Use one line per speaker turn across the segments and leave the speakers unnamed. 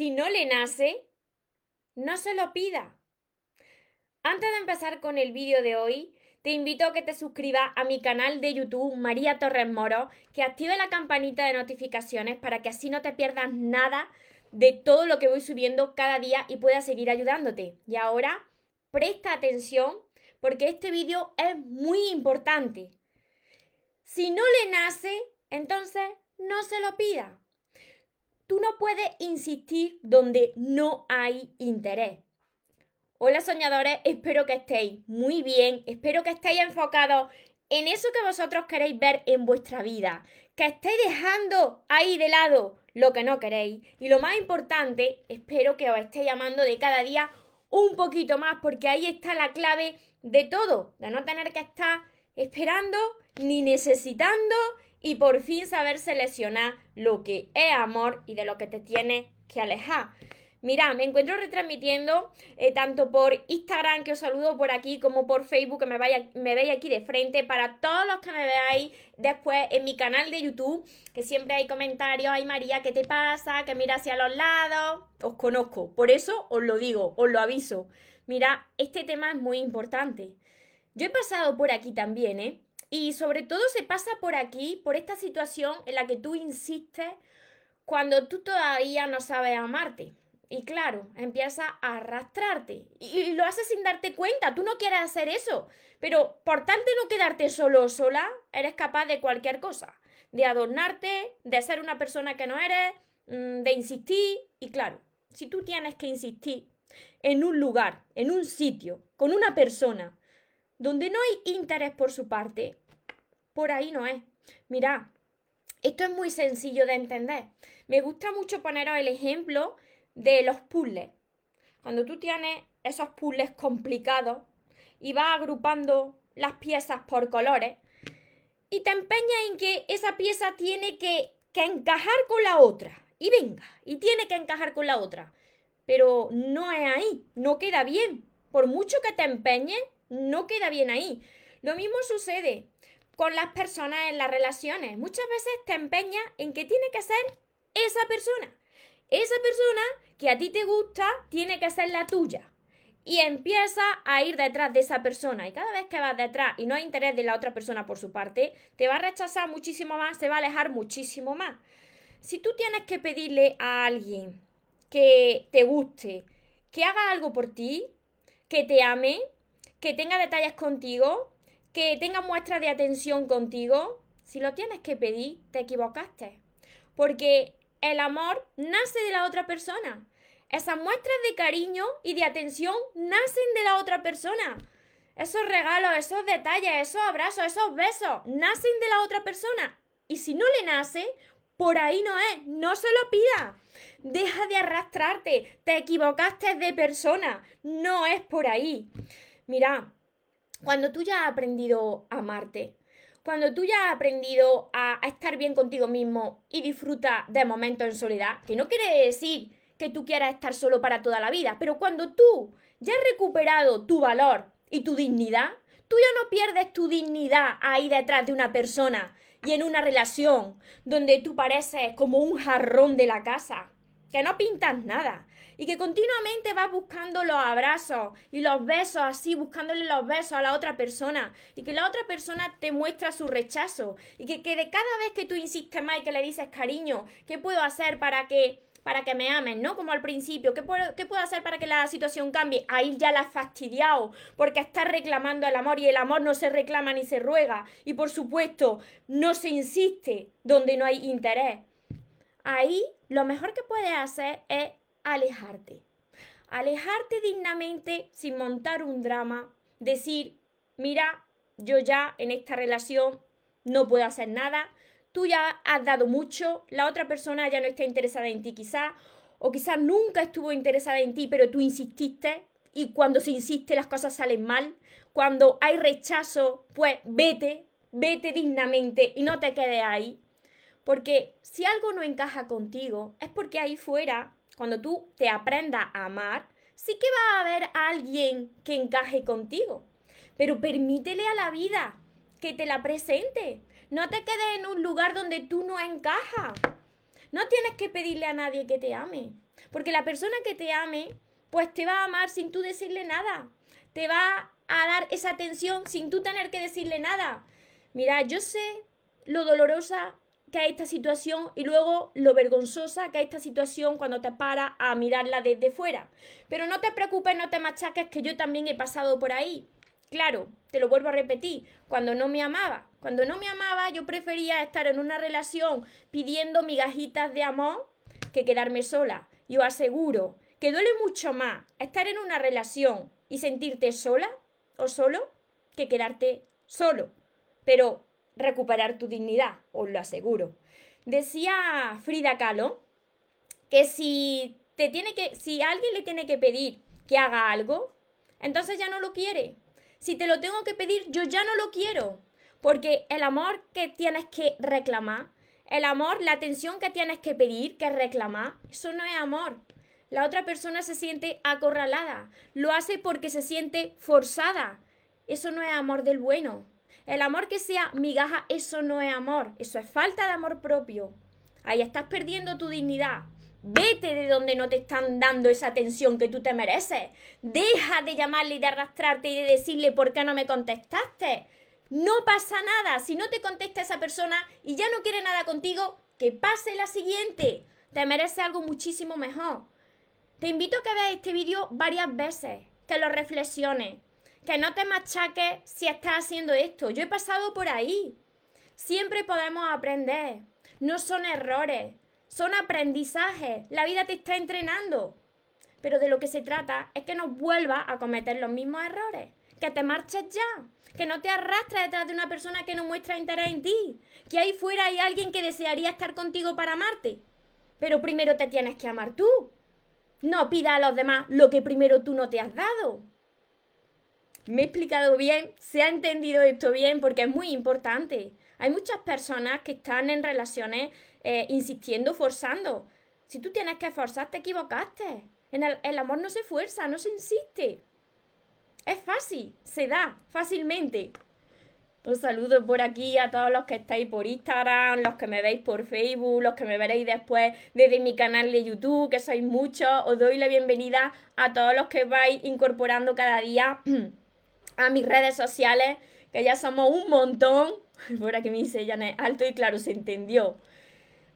Si no le nace, no se lo pida. Antes de empezar con el vídeo de hoy, te invito a que te suscribas a mi canal de YouTube María Torres Moro, que active la campanita de notificaciones para que así no te pierdas nada de todo lo que voy subiendo cada día y pueda seguir ayudándote. Y ahora, presta atención porque este vídeo es muy importante. Si no le nace, entonces no se lo pida. Tú no puedes insistir donde no hay interés. Hola soñadores, espero que estéis muy bien, espero que estéis enfocados en eso que vosotros queréis ver en vuestra vida, que estéis dejando ahí de lado lo que no queréis y lo más importante, espero que os estéis llamando de cada día un poquito más porque ahí está la clave de todo, de no tener que estar esperando ni necesitando y por fin saber seleccionar lo que es amor y de lo que te tiene que alejar. Mira, me encuentro retransmitiendo eh, tanto por Instagram, que os saludo por aquí, como por Facebook, que me, vaya, me veis aquí de frente. Para todos los que me veáis después en mi canal de YouTube, que siempre hay comentarios, ay María, ¿qué te pasa? Que mira hacia los lados. Os conozco, por eso os lo digo, os lo aviso. Mira, este tema es muy importante. Yo he pasado por aquí también, ¿eh? Y sobre todo se pasa por aquí, por esta situación en la que tú insistes cuando tú todavía no sabes amarte. Y claro, empieza a arrastrarte. Y, lo haces sin darte cuenta. Tú no quieres hacer eso. Pero por tanto no quedarte solo o sola, eres capaz de cualquier cosa. De adornarte, de ser una persona que no eres, mm, de insistir. Y claro, si tú tienes que insistir en un lugar, en un sitio, con una persona, donde no hay interés por su parte, por ahí no es. Mira, esto es muy sencillo de entender. Me gusta mucho poneros el ejemplo de los puzzles. Cuando tú tienes esos puzzles complicados y vas agrupando las piezas por colores y te empeñas en que esa pieza tiene que, que encajar con la otra. Y venga, y tiene que encajar con la otra. Pero no es ahí, no queda bien. Por mucho que te empeñes, no queda bien ahí. Lo mismo sucede con las personas en las relaciones. Muchas veces te empeñas en que tiene que ser esa persona. Esa persona que a ti te gusta tiene que ser la tuya. Y empieza a ir detrás de esa persona. Y cada vez que vas detrás y no hay interés de la otra persona por su parte, te va a rechazar muchísimo más, se va a alejar muchísimo más. Si tú tienes que pedirle a alguien que te guste, que haga algo por ti, que te ame, que tenga detalles contigo, que tenga muestras de atención contigo, si lo tienes que pedir, te equivocaste. Porque el amor nace de la otra persona. Esas muestras de cariño y de atención nacen de la otra persona. Esos regalos, esos detalles, esos abrazos, esos besos, nacen de la otra persona. Y si no le nace, por ahí no es. No se lo pida. Deja de arrastrarte. Te equivocaste de persona. No es por ahí. Mira, cuando tú ya has aprendido a amarte, cuando tú ya has aprendido a, estar bien contigo mismo y disfruta de momentos en soledad, que no quiere decir que tú quieras estar solo para toda la vida, pero cuando tú ya has recuperado tu valor y tu dignidad, tú ya no pierdes tu dignidad ahí detrás de una persona y en una relación donde tú pareces como un jarrón de la casa, que no pintas nada, y que continuamente vas buscando los abrazos y los besos, así buscándole los besos a la otra persona y que la otra persona te muestra su rechazo y que, que de cada vez que tú insistes más y que le dices cariño, ¿qué puedo hacer para que para que me amen, ¿no? Como al principio, ¿qué puedo, ¿qué puedo hacer para que la situación cambie? Ahí ya la has fastidiado, porque estás reclamando el amor y el amor no se reclama ni se ruega. Y por supuesto, no se insiste donde no hay interés. Ahí lo mejor que puedes hacer es alejarte. Alejarte dignamente sin montar un drama, decir, mira, yo ya en esta relación no puedo hacer nada, tú ya has dado mucho, la otra persona ya no está interesada en ti quizás, o quizás nunca estuvo interesada en ti, pero tú insististe. Y cuando se insiste las cosas salen mal, cuando hay rechazo, pues vete, vete dignamente y no te quedes ahí. Porque si algo no encaja contigo, es porque ahí fuera cuando tú te aprendas a amar, sí que va a haber alguien que encaje contigo. Pero permítele a la vida que te la presente. No te quedes en un lugar donde tú no encajas. No tienes que pedirle a nadie que te ame. Porque la persona que te ame, pues te va a amar sin tú decirle nada. Te va a dar esa atención sin tú tener que decirle nada. Mira, yo sé lo dolorosa que es esta situación y luego lo vergonzosa que es esta situación cuando te paras a mirarla desde fuera. Pero no te preocupes, no te machaques, que yo también he pasado por ahí. Claro, te lo vuelvo a repetir, cuando no me amaba. Cuando no me amaba, yo prefería estar en una relación pidiendo migajitas de amor que quedarme sola. Y os aseguro que duele mucho más estar en una relación y sentirte sola o solo que quedarte solo. Pero recuperar tu dignidad, os lo aseguro. Decía Frida Kahlo que si te tiene que si alguien le tiene que pedir que haga algo, entonces ya no lo quiere. Si te lo tengo que pedir, yo ya no lo quiero, porque el amor que tienes que reclamar, el amor, la atención que tienes que pedir, que reclamar, eso no es amor. La otra persona se siente acorralada, lo hace porque se siente forzada. Eso no es amor del bueno. El amor que sea migaja, eso no es amor, eso es falta de amor propio. Ahí estás perdiendo tu dignidad. Vete de donde no te están dando esa atención que tú te mereces. Deja de llamarle y de arrastrarte y de decirle por qué no me contestaste. No pasa nada. Si no te contesta esa persona y ya no quiere nada contigo, que pase la siguiente. Te merece algo muchísimo mejor. Te invito a que veas este vídeo varias veces, que lo reflexiones, que no te machaques si estás haciendo esto. Yo he pasado por ahí. Siempre podemos aprender. No son errores, son aprendizajes. La vida te está entrenando. Pero de lo que se trata es que no vuelvas a cometer los mismos errores. Que te marches ya. Que no te arrastres detrás de una persona que no muestra interés en ti. Que ahí fuera hay alguien que desearía estar contigo para amarte. Pero primero te tienes que amar tú. No pida a los demás lo que primero tú no te has dado me he explicado bien, se ha entendido esto bien porque es muy importante. Hay muchas personas que están en relaciones eh, insistiendo, forzando. Si tú tienes que forzar, te equivocaste. El, el amor no se fuerza, no se insiste. Es fácil, se da fácilmente. Os saludo por aquí a todos los que estáis por Instagram, los que me veis por Facebook, los que me veréis después desde mi canal de YouTube, que sois muchos. Os doy la bienvenida a todos los que vais incorporando cada día a mis redes sociales, que ya somos un montón. Por aquí me dice Janet, alto y claro, se entendió.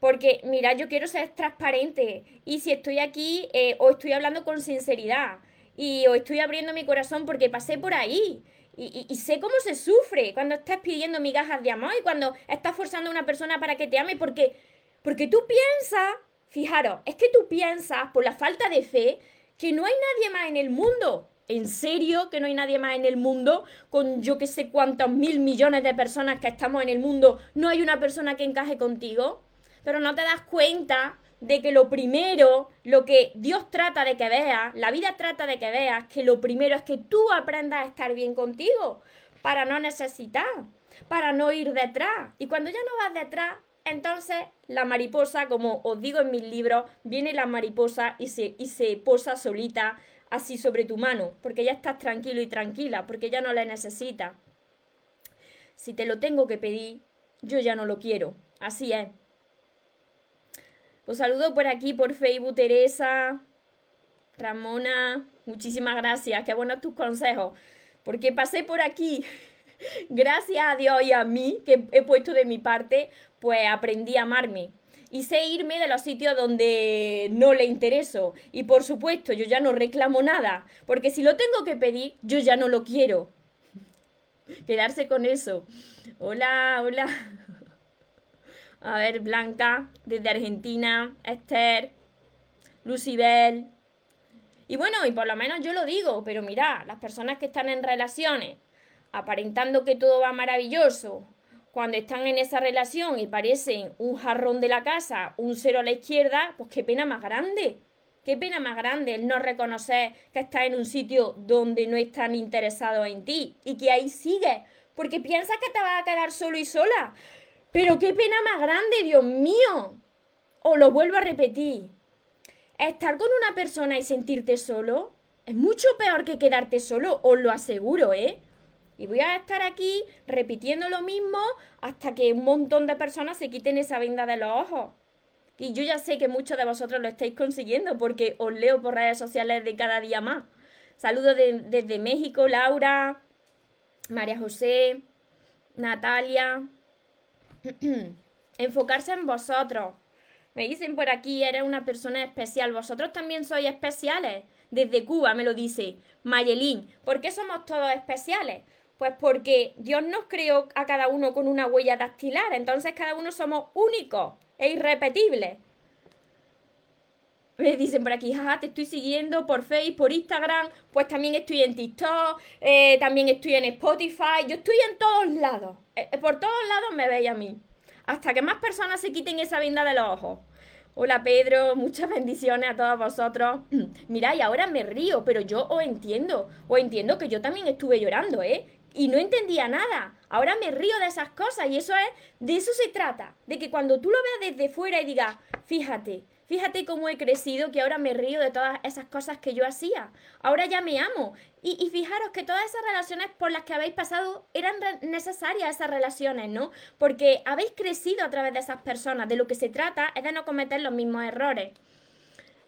Porque, mira, yo quiero ser transparente. Y si estoy aquí, eh, o estoy hablando con sinceridad. Y o estoy abriendo mi corazón porque pasé por ahí. Y, sé cómo se sufre cuando estás pidiendo migajas de amor y cuando estás forzando a una persona para que te ame. Porque, porque tú piensas, fijaros, es que tú piensas, por la falta de fe, que no hay nadie más en el mundo ¿En serio que no hay nadie más en el mundo? Con yo que sé cuántos mil millones de personas que estamos en el mundo, no hay una persona que encaje contigo. Pero no te das cuenta de que lo primero, lo que Dios trata de que veas, la vida trata de que veas, que lo primero es que tú aprendas a estar bien contigo, para no necesitar, para no ir detrás. Y cuando ya no vas detrás, entonces la mariposa, como os digo en mis libros, viene la mariposa y se, y se posa solita así sobre tu mano, porque ya estás tranquilo y tranquila, porque ya no la necesitas. Si te lo tengo que pedir, yo ya no lo quiero. Así es. Os saludo por aquí, por Facebook, Teresa, Ramona. Muchísimas gracias. Qué buenos tus consejos. Porque pasé por aquí. Gracias a Dios y a mí, que he puesto de mi parte, pues aprendí a amarme y sé irme de los sitios donde no le intereso. Y por supuesto, yo ya no reclamo nada, porque si lo tengo que pedir, yo ya no lo quiero. Quedarse con eso. Hola, hola. A ver, Blanca, desde Argentina, Esther, Lucibel. Y bueno, y por lo menos yo lo digo, pero mira, las personas que están en relaciones, aparentando que todo va maravilloso, cuando están en esa relación y parecen un jarrón de la casa, un cero a la izquierda, pues qué pena más grande. Qué pena más grande el no reconocer que estás en un sitio donde no están interesados en ti y que ahí sigues, porque piensas que te vas a quedar solo y sola. Pero qué pena más grande, Dios mío. O lo vuelvo a repetir. Estar con una persona y sentirte solo es mucho peor que quedarte solo, os lo aseguro, ¿eh? Y voy a estar aquí repitiendo lo mismo hasta que un montón de personas se quiten esa venda de los ojos. Y yo ya sé que muchos de vosotros lo estáis consiguiendo porque os leo por redes sociales de cada día más. Saludos desde México, Laura, María José, Natalia. Enfocarse en vosotros. Me dicen por aquí, eres una persona especial. Vosotros también sois especiales. Desde Cuba me lo dice Mayelín. ¿Por qué somos todos especiales? Pues porque Dios nos creó a cada uno con una huella dactilar. Entonces cada uno somos únicos e irrepetibles. Me dicen por aquí, jaja, te estoy siguiendo por Facebook, por Instagram, pues también estoy en TikTok, eh, también estoy en Spotify, yo estoy en todos lados. Eh, eh, por todos lados me veis a mí. Hasta que más personas se quiten esa venda de los ojos. Hola Pedro, muchas bendiciones a todos vosotros. Mira, y ahora me río, pero yo os entiendo. Os entiendo que yo también estuve llorando, ¿eh? Y no entendía nada. Ahora me río de esas cosas y eso es, de eso se trata. De que cuando tú lo veas desde fuera y digas, fíjate, Fíjate cómo he crecido, que ahora me río de todas esas cosas que yo hacía. Ahora ya me amo. Y, fijaros que todas esas relaciones por las que habéis pasado eran necesarias esas relaciones, ¿no? Porque habéis crecido a través de esas personas. De lo que se trata es de no cometer los mismos errores.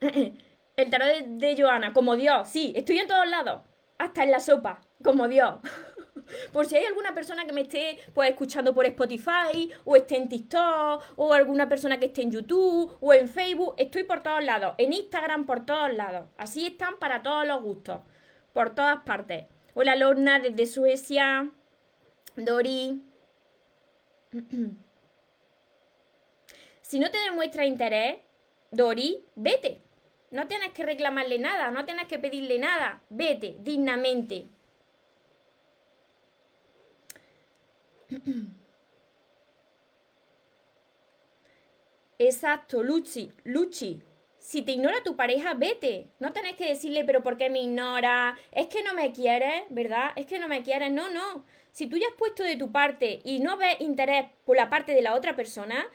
El tarot de, de Joana, como Dios, sí, estoy en todos lados. Hasta en la sopa, como Dios. Por si hay alguna persona que me esté pues escuchando por Spotify, o esté en TikTok, o alguna persona que esté en YouTube, o en Facebook, estoy por todos lados, en Instagram por todos lados. Así están para todos los gustos, por todas partes. Hola Lorna desde Suecia, Dori. si no te demuestra interés, Dori, vete. No tienes que reclamarle nada, no tienes que pedirle nada. Vete dignamente. Exacto, Luchi, Luchi. Si te ignora tu pareja, vete. No tenés que decirle, pero ¿por qué me ignora? Es que no me quieres, ¿verdad? Es que no me quieres. No, no. Si tú ya has puesto de tu parte y no ves interés por la parte de la otra persona,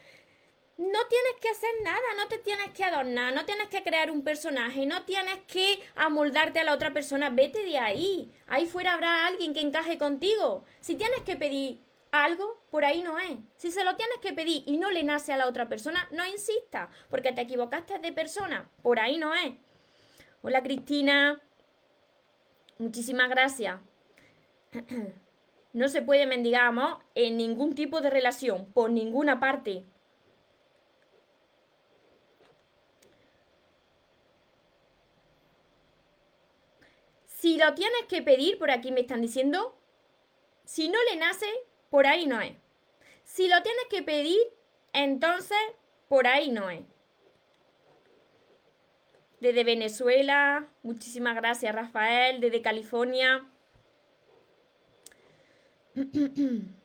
no tienes que hacer nada, no te tienes que adornar, no tienes que crear un personaje, no tienes que amoldarte a la otra persona. Vete de ahí. Ahí fuera habrá alguien que encaje contigo. Si tienes que pedir algo por ahí no es. Si se lo tienes que pedir y no le nace a la otra persona, no insista, porque te equivocaste de persona, por ahí no es. Hola Cristina, muchísimas gracias. No se puede mendigar en ningún tipo de relación, por ninguna parte. Si lo tienes que pedir, por aquí me están diciendo, si no le nace, por ahí no es. Si lo tienes que pedir, entonces por ahí no es. Desde Venezuela, muchísimas gracias Rafael, desde California.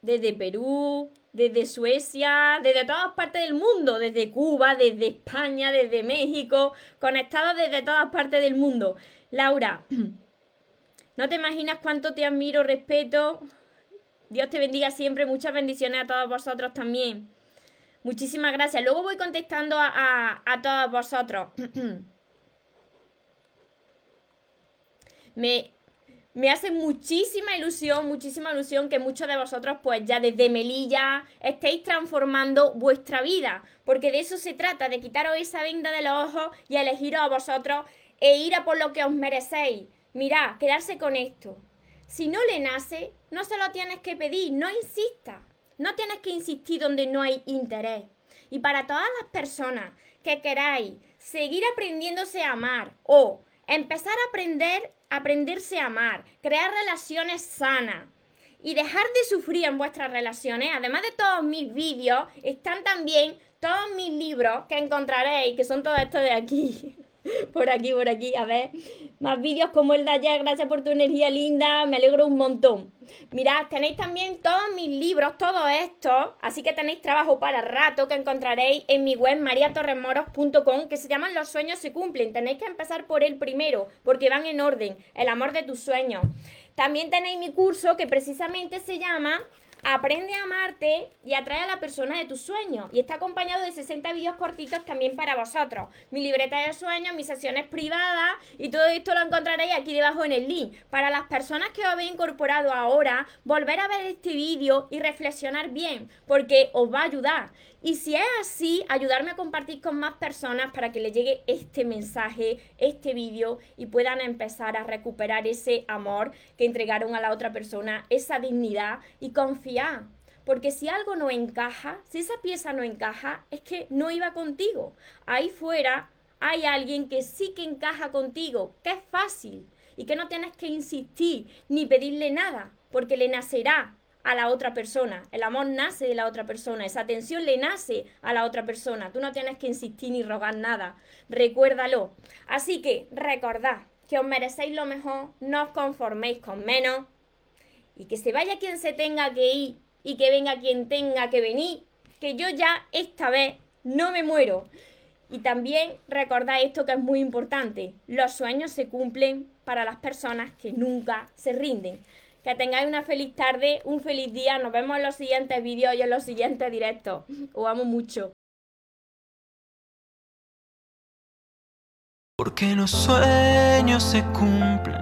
Desde Perú, desde Suecia, desde todas partes del mundo, desde Cuba, desde España, desde México, conectados desde todas partes del mundo. Laura, no te imaginas cuánto te admiro, respeto. Dios te bendiga siempre, muchas bendiciones a todos vosotros también. Muchísimas gracias. Luego voy contestando a, a, todos vosotros. me, me hace muchísima ilusión, muchísima ilusión que muchos de vosotros pues ya desde Melilla estéis transformando vuestra vida, porque de eso se trata, de quitaros esa venda de los ojos y elegiros a vosotros e ir a por lo que os merecéis. Mirad, quedarse con esto. Si no le nace, no se lo tienes que pedir, no insista. No tienes que insistir donde no hay interés. Y para todas las personas que queráis seguir aprendiéndose a amar o empezar a aprender aprenderse a amar, crear relaciones sanas y dejar de sufrir en vuestras relaciones. Además de todos mis vídeos, están también todos mis libros que encontraréis, que son todos estos de aquí. por aquí, por aquí, a ver. Más vídeos como el de ayer, gracias por tu energía linda, me alegro un montón. Mirad, tenéis también todos mis libros, todo esto, así que tenéis trabajo para rato que encontraréis en mi web mariatorremoros.com que se llaman Los sueños se cumplen. Tenéis que empezar por el primero, porque van en orden, el amor de tus sueños. También tenéis mi curso que precisamente se llama Aprende a amarte y atrae a la persona de tus sueños. Y está acompañado de 60 vídeos cortitos también para vosotros. Mi libreta de sueños, mis sesiones privadas y todo esto lo encontraréis aquí debajo en el link. Para las personas que os habéis incorporado ahora, volver a ver este vídeo y reflexionar bien, porque os va a ayudar. Y si es así, ayudarme a compartir con más personas para que le llegue este mensaje, este vídeo y puedan empezar a recuperar ese amor que entregaron a la otra persona, esa dignidad y Porque si algo no encaja, si esa pieza no encaja, es que no iba contigo. Ahí fuera hay alguien que sí que encaja contigo, que es fácil y que no tienes que insistir ni pedirle nada, porque le nacerá a la otra persona. El amor nace de la otra persona. Esa atención le nace a la otra persona. Tú no tienes que insistir ni rogar nada. Recuérdalo. Así que recordad que os merecéis lo mejor. No os conforméis con menos. Y que se vaya quien se tenga que ir y que venga quien tenga que venir. Que yo ya esta vez no me muero. Y también recordad esto que es muy importante. Los sueños se cumplen para las personas que nunca se rinden. Que tengáis una feliz tarde, un feliz día. Nos vemos en los siguientes vídeos y en los siguientes directos. Os amo mucho.
Porque los sueños se cumplen,